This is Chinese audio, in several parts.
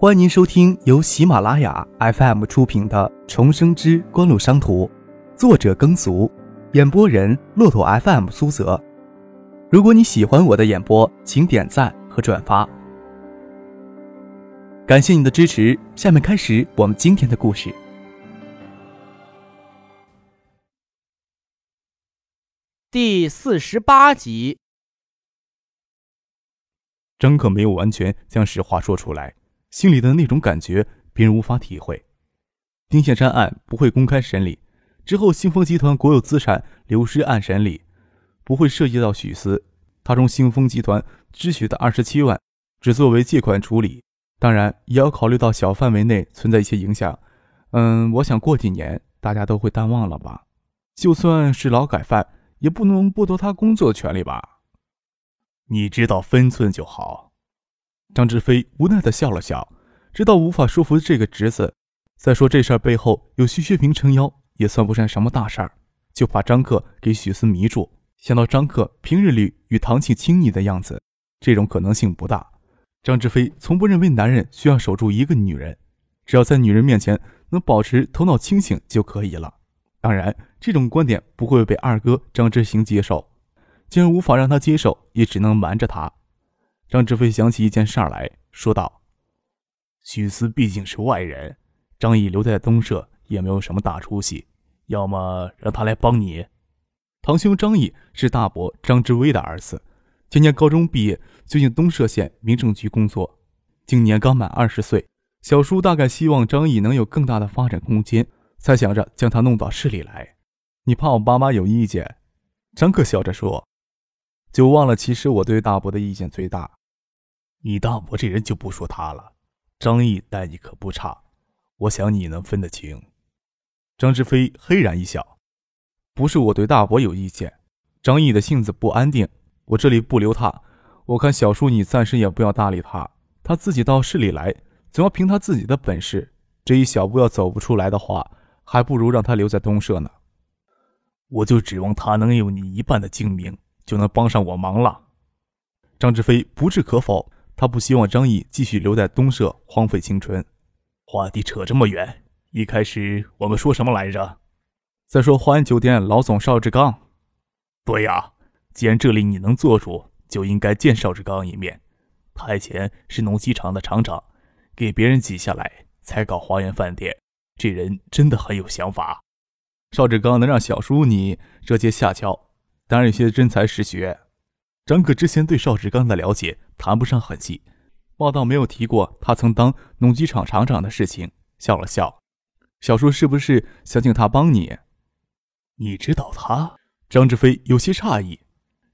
欢迎您收听由喜马拉雅 FM 出品的《重生之官路商途》，作者耕俗，演播人骆驼 FM 苏泽。如果你喜欢我的演播，请点赞和转发，感谢你的支持。下面开始我们今天的故事。第四十八集，张克没有完全将实话说出来。心里的那种感觉，别人无法体会。丁宪山案不会公开审理，之后兴丰集团国有资产流失案审理，不会涉及到许思。他从兴丰集团支取的二十七万，只作为借款处理，当然也要考虑到小范围内存在一些影响。嗯，我想过几年大家都会淡忘了吧？就算是劳改犯，也不能剥夺他工作权利吧？你知道分寸就好。张志飞无奈地笑了笑，知道无法说服这个侄子。再说这事儿背后有徐学平撑腰，也算不上什么大事儿，就怕张克给许思迷住。想到张克平日里与唐庆亲昵的样子，这种可能性不大。张志飞从不认为男人需要守住一个女人，只要在女人面前能保持头脑清醒就可以了。当然，这种观点不会被二哥张之行接受。既然无法让他接受，也只能瞒着他。张志飞想起一件事来说道：“许思毕竟是外人，张毅留在东社也没有什么大出息，要么让他来帮你。”堂兄张毅是大伯张志威的儿子，今年高中毕业，最近东社县民政局工作，今年刚满二十岁。小叔大概希望张毅能有更大的发展空间，才想着将他弄到市里来。你怕我爸妈有意见？张克笑着说：“就忘了，其实我对大伯的意见最大。”你大伯这人就不说他了，张毅待你可不差，我想你能分得清。张志飞嘿然一笑，不是我对大伯有意见，张毅的性子不安定，我这里不留他。我看小叔你暂时也不要搭理他，他自己到市里来，总要凭他自己的本事。这一小步要走不出来的话，还不如让他留在东社呢。我就指望他能有你一半的精明，就能帮上我忙了。张志飞不置可否。他不希望张毅继续留在东社荒废青春。话题扯这么远，一开始我们说什么来着？再说华安酒店老总邵志刚。对呀，既然这里你能做主，就应该见邵志刚一面。他以前是农机厂的厂长，给别人挤下来才搞花园饭店，这人真的很有想法。邵志刚能让小叔你这接下桥，当然有些真才实学。张可之前对邵志刚的了解。谈不上很细，报道没有提过他曾当农机厂厂长的事情。笑了笑，小叔是不是想请他帮你？你知道他？张志飞有些诧异。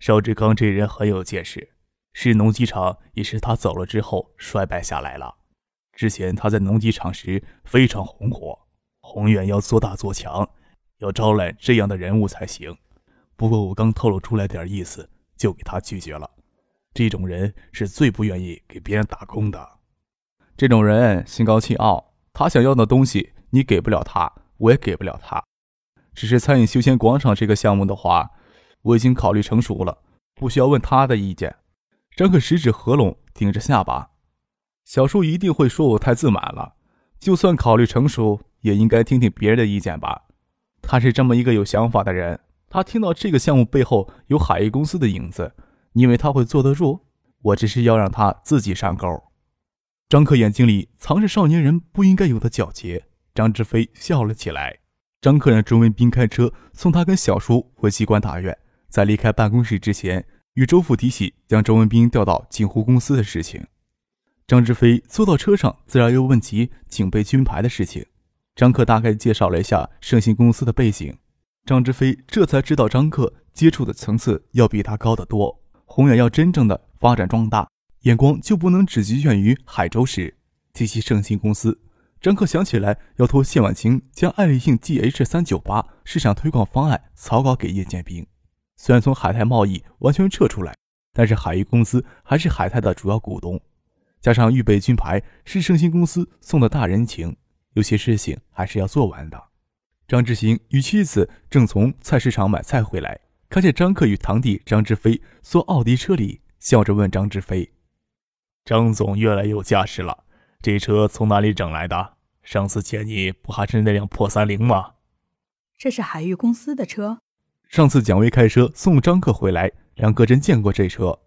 邵志刚这人很有见识，是农机厂也是他走了之后衰败下来了。之前他在农机厂时非常红火，宏远要做大做强，要招揽这样的人物才行。不过我刚透露出来点意思，就给他拒绝了。这种人是最不愿意给别人打工的。这种人心高气傲，他想要的东西你给不了他，我也给不了他。只是餐饮休闲广场这个项目的话，我已经考虑成熟了，不需要问他的意见。张克食指合拢，顶着下巴。小叔一定会说我太自满了。就算考虑成熟，也应该听听别人的意见吧。他是这么一个有想法的人。他听到这个项目背后有海域公司的影子。你以为他会坐得住？我只是要让他自己上钩。张克眼睛里藏着少年人不应该有的皎洁。张志飞笑了起来。张克让周文斌开车送他跟小叔回机关大院，在离开办公室之前，与周父提起将周文斌调到锦湖公司的事情。张志飞坐到车上，自然又问及警备军牌的事情。张克大概介绍了一下盛兴公司的背景。张志飞这才知道，张克接触的层次要比他高得多。宏远要真正的发展壮大，眼光就不能只局限于海州市。提起盛兴公司，张克想起来要托谢婉清将爱立信 GH 三九八市场推广方案草稿给叶剑兵。虽然从海泰贸易完全撤出来，但是海域公司还是海泰的主要股东。加上预备军牌是盛兴公司送的大人情，有些事情还是要做完的。张志行与妻子正从菜市场买菜回来。看见张克与堂弟张志飞坐奥迪车里，笑着问张志飞：“张总越来越有架势了，这车从哪里整来的？上次见你不还是那辆破三菱吗？这是海域公司的车。上次蒋薇开车送张克回来，梁克真见过这车。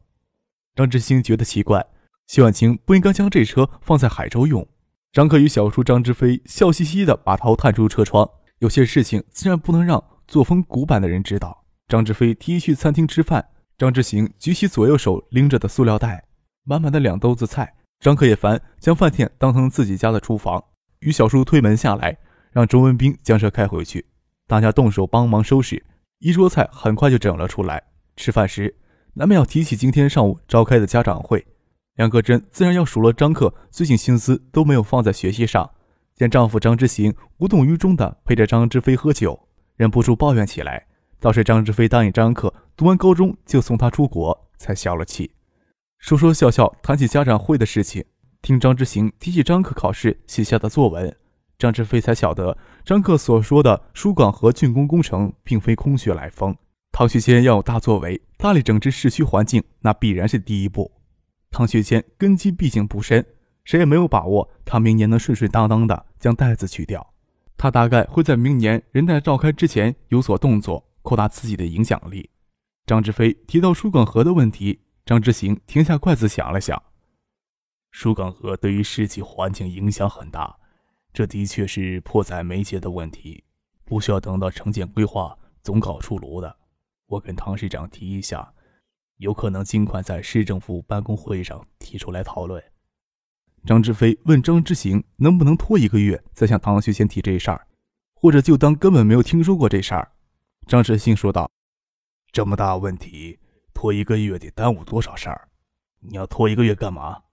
张志兴觉得奇怪，谢婉清不应该将这车放在海州用。张克与小叔张志飞笑嘻嘻地把头探出车窗。有些事情自然不能让作风古板的人知道。张志飞提议去餐厅吃饭，张志行举起左右手拎着的塑料袋，满满的两兜子菜。张克也烦，将饭店当成自己家的厨房，与小叔推门下来，让周文斌将车开回去。大家动手帮忙收拾，一桌菜很快就整了出来。吃饭时，难免要提起今天上午召开的家长会。梁克珍自然要数落张克最近心思都没有放在学习上。见丈夫张之行无动于衷地陪着张之飞喝酒，忍不住抱怨起来。倒是张之飞答应张克，读完高中就送他出国，才消了气。说说笑笑谈起家长会的事情，听张之行提起张克考试写下的作文，张之飞才晓得张克所说的疏港河竣工工程并非空穴来风。唐学谦要有大作为，大力整治市区环境，那必然是第一步。唐学谦根基毕竟不深，谁也没有把握他明年能顺顺当当的将袋子取掉。他大概会在明年人大召开之前有所动作，扩大自己的影响力。张志飞提到疏港河的问题。张之行停下筷子，想了想。疏港河对于市区环境影响很大，这的确是迫在眉睫的问题，不需要等到城建规划总稿出炉的。我跟唐市长提一下，有可能尽快在市政府办公会议上提出来讨论。张志飞问张之行能不能拖一个月再向唐学谦提这事儿，或者就当根本没有听说过这事儿。张之行说道：“这么大问题。”拖一个月得耽误多少事儿？你要拖一个月干嘛？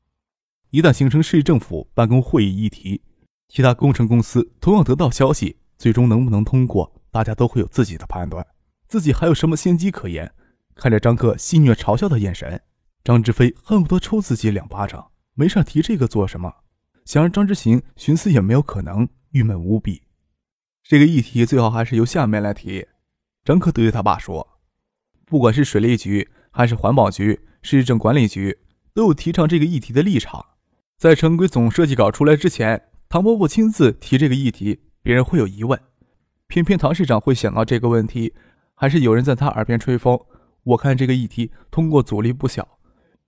一旦形成市政府办公会议议题，其他工程公司同样得到消息，最终能不能通过，大家都会有自己的判断。自己还有什么先机可言？看着张克戏谑嘲笑的眼神，张志飞恨不得抽自己两巴掌。没事提这个做什么？想让张之行寻思也没有可能，郁闷无比。这个议题最好还是由下面来提。张克对他爸说。不管是水利局还是环保局、市政管理局，都有提倡这个议题的立场。在城规总设计稿出来之前，唐伯伯亲自提这个议题，别人会有疑问。偏偏唐市长会想到这个问题，还是有人在他耳边吹风。我看这个议题通过阻力不小，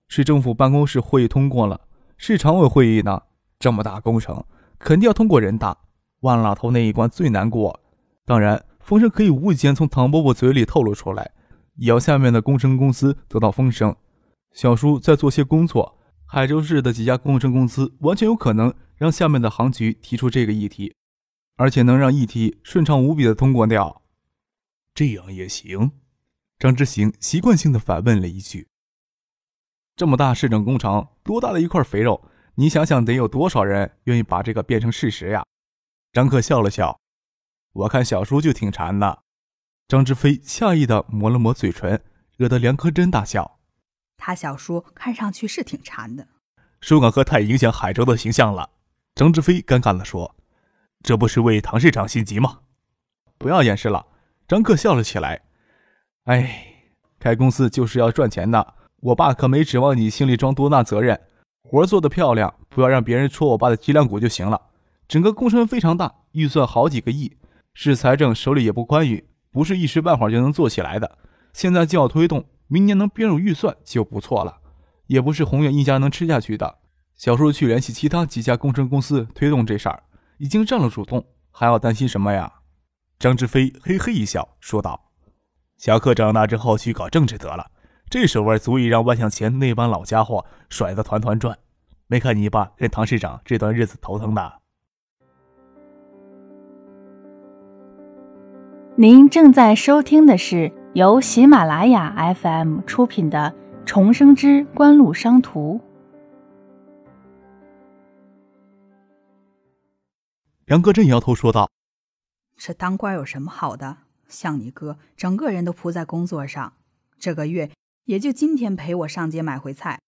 市政府办公室会议通过了，市常委会议呢？这么大工程，肯定要通过人大。万老头那一关最难过。当然，风声可以无意间从唐伯伯嘴里透露出来。也要下面的工程公司得到风声，小叔在做些工作。海州市的几家工程公司完全有可能让下面的行局提出这个议题，而且能让议题顺畅无比的通过掉。这样也行？张之行习惯性的反问了一句：“这么大市政工程，多大的一块肥肉？你想想，得有多少人愿意把这个变成事实呀？”张克笑了笑：“我看小叔就挺馋的。”张志飞诧异的抹了抹嘴唇，惹得梁科真大笑。他小叔看上去是挺馋的。疏港河太影响海州的形象了。张志飞尴尬的说：“这不是为唐市长心急吗？”不要掩饰了。张克笑了起来。哎，开公司就是要赚钱的。我爸可没指望你心里装多大责任。活做得漂亮，不要让别人戳我爸的脊梁骨就行了。整个工程非常大，预算好几个亿，市财政手里也不宽裕。不是一时半会儿就能做起来的，现在就要推动，明年能编入预算就不错了。也不是宏远一家能吃下去的。小叔去联系其他几家工程公司推动这事儿，已经占了主动，还要担心什么呀？张志飞嘿嘿一笑说道：“小克长大之后去搞政治得了，这手腕足以让万向前那帮老家伙甩得团团转。没看你爸跟唐市长这段日子头疼的。”您正在收听的是由喜马拉雅 FM 出品的《重生之官路商途》。杨哥正摇头说道：“这当官有什么好的？像你哥，整个人都扑在工作上，这个月也就今天陪我上街买回菜，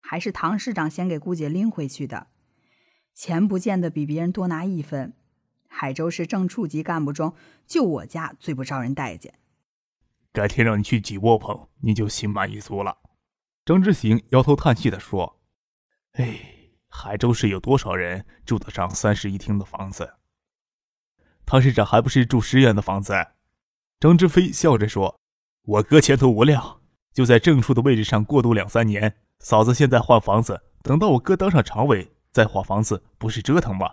还是唐市长先给姑姐拎回去的，钱不见得比别人多拿一分。”海州市正处级干部中，就我家最不招人待见。改天让你去挤窝棚，你就心满意足了。张之行摇头叹气地说：“哎，海州市有多少人住得上三室一厅的房子？唐市长还不是住十元的房子？张之飞笑着说：“我哥前途无量，就在正处的位置上过渡两三年。嫂子现在换房子，等到我哥当上常委再换房子，不是折腾吗？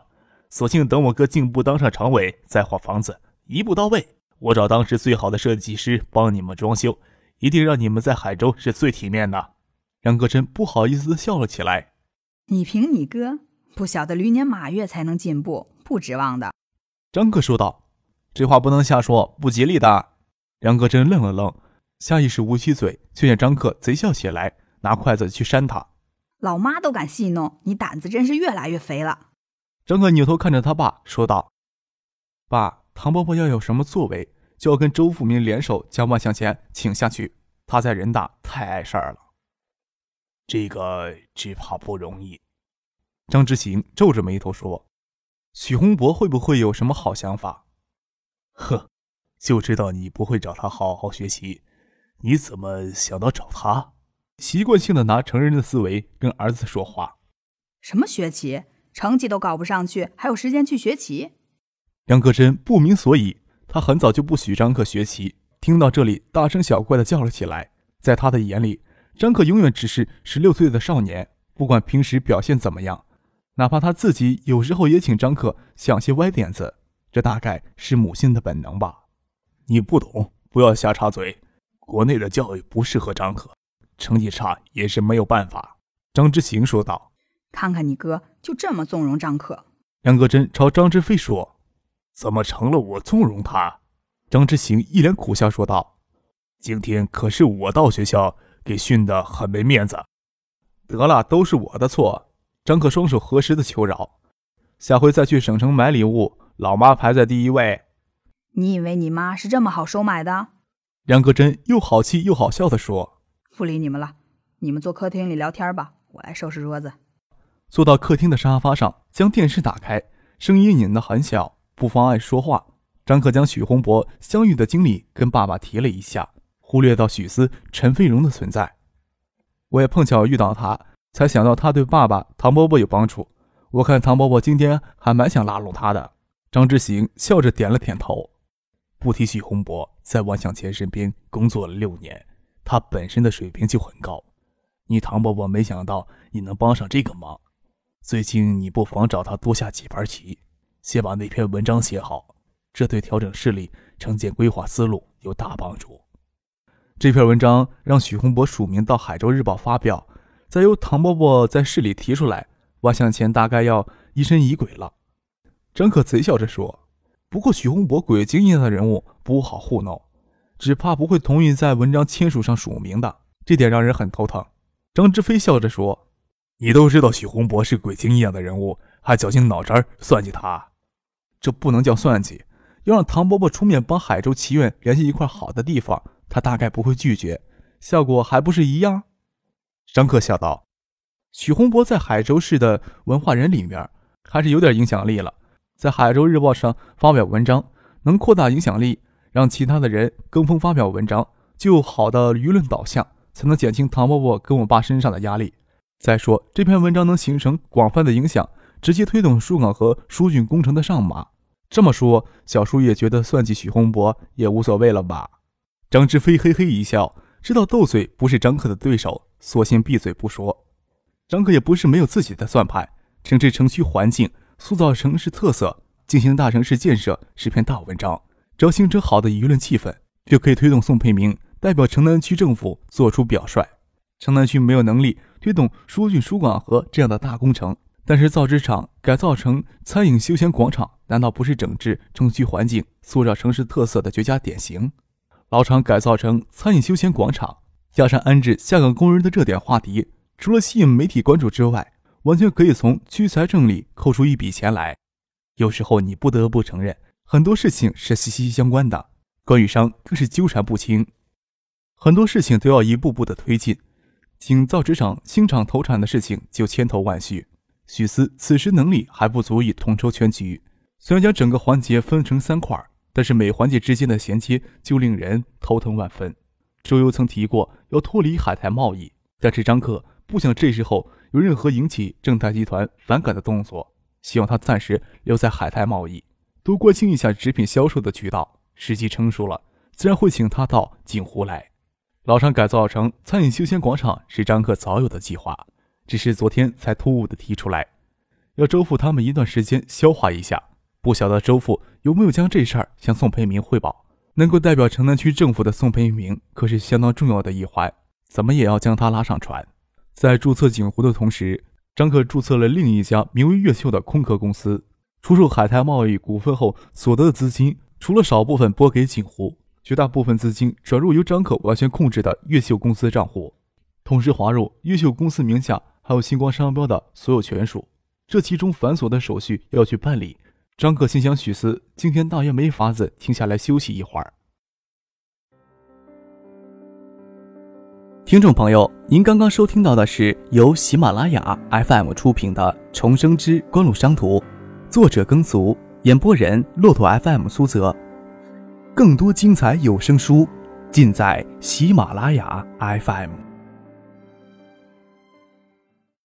索性等我哥进步当上常委再换房子，一步到位。我找当时最好的设计师帮你们装修，一定让你们在海州是最体面的。”杨格真不好意思的笑了起来：“你凭你哥，不晓得驴年马月才能进步，不指望的。”张哥说道：“这话不能瞎说，不吉利的。”杨格真愣了愣，下意识捂起嘴，却见张克贼笑起来，拿筷子去扇他。老妈都敢戏弄，你胆子真是越来越肥了。张克扭头看着他爸，说道：“爸，唐伯伯要有什么作为，就要跟周富民联手将万向前请下去。他在人大太碍事儿了，这个只怕不容易。”张之行皱着眉头说。许洪博会不会有什么好想法？呵，就知道你不会找他好好学习，你怎么想到找他？习惯性的拿成人的思维跟儿子说话。什么学棋？成绩都搞不上去，还有时间去学棋？杨克真不明所以。他很早就不许张克学棋，听到这里，大声小怪的叫了起来。在他的眼里，张克永远只是十六岁的少年，不管平时表现怎么样。哪怕他自己有时候也请张克想些歪点子，这大概是母性的本能吧。你不懂，不要瞎插嘴。国内的教育不适合张可，成绩差也是没有办法。”张之行说道。“看看你哥就这么纵容张可。”杨格真朝张之飞说。“怎么成了我纵容他？”张之行一脸苦笑说道。“今天可是我到学校，给训得很没面子。”得了，都是我的错。张克双手合十的求饶，下回再去省城买礼物，老妈排在第一位。你以为你妈是这么好收买的？杨格真又好气又好笑的说：“不理你们了，你们坐客厅里聊天吧，我来收拾桌子。”坐到客厅的沙发上，将电视打开，声音拧得很小，不妨碍说话。张克将许洪博相遇的经历跟爸爸提了一下，忽略到许思、陈飞荣的存在。我也碰巧遇到他。才想到他对爸爸唐伯伯有帮助，我看唐伯伯今天还蛮想拉拢他的。张之行笑着点了点头。不提许洪博在万向前身边工作了六年，他本身的水平就很高。你唐伯伯没想到你能帮上这个忙。最近你不妨找他多下几盘棋，先把那篇文章写好，这对调整势力、城建规划思路有大帮助。这篇文章让许洪博署名到《海州日报》发表。再由唐伯伯在市里提出来，万向前大概要疑神疑鬼了。张可贼笑着说：“不过许洪博鬼精一样的人物不好糊弄，只怕不会同意在文章签署上署名的，这点让人很头疼。”张志飞笑着说：“你都知道许洪博是鬼精一样的人物，还绞尽脑汁算计他？这不能叫算计。要让唐伯伯出面帮海州棋院联系一块好的地方，他大概不会拒绝，效果还不是一样？”张克笑道：“许洪博在海州市的文化人里面还是有点影响力了，在《海州日报》上发表文章，能扩大影响力，让其他的人跟风发表文章，就好的舆论导向，才能减轻唐伯伯跟我爸身上的压力。再说这篇文章能形成广泛的影响，直接推动疏港和疏浚工程的上马。这么说，小叔也觉得算计许洪博也无所谓了吧？”张志飞嘿嘿一笑，知道斗嘴不是张克的对手。索性闭嘴不说。张克也不是没有自己的算盘。城市城区环境、塑造城市特色、进行大城市建设是篇大文章。只要形成好的舆论气氛，就可以推动宋培明代表城南区政府做出表率。城南区没有能力推动疏浚疏管河这样的大工程，但是造纸厂改造成餐饮休闲广场，难道不是整治城区环境、塑造城市特色的绝佳典型？老厂改造成餐饮休闲广场。加上安置下岗工人的热点话题，除了吸引媒体关注之外，完全可以从区财政里扣出一笔钱来。有时候你不得不承认，很多事情是息息相关的，官与商更是纠缠不清。很多事情都要一步步的推进，仅造纸厂新厂投产的事情就千头万绪。许思此时能力还不足以统筹全局，虽然将整个环节分成三块，但是每环节之间的衔接就令人头疼万分。周游曾提过要脱离海苔贸易，但是张克不想这时候有任何引起正泰集团反感的动作，希望他暂时留在海泰贸易，多关心一下纸品销售的渠道。时机成熟了，自然会请他到锦湖来。老厂改造成餐饮休闲广场是张克早有的计划，只是昨天才突兀的提出来，要周父他们一段时间消化一下。不晓得周父有没有将这事儿向宋培明汇报？能够代表城南区政府的宋培明可是相当重要的一环，怎么也要将他拉上船。在注册锦湖的同时，张克注册了另一家名为越秀的空壳公司。出售海泰贸易股份后所得的资金，除了少部分拨给锦湖，绝大部分资金转入由张克完全控制的越秀公司账户，同时划入越秀公司名下还有星光商标的所有权属。这其中繁琐的手续要去办理。张克心想：许思今天大约没法子停下来休息一会儿。听众朋友，您刚刚收听到的是由喜马拉雅 FM 出品的《重生之官路商途》，作者耕俗，演播人骆驼 FM 苏泽。更多精彩有声书，尽在喜马拉雅 FM。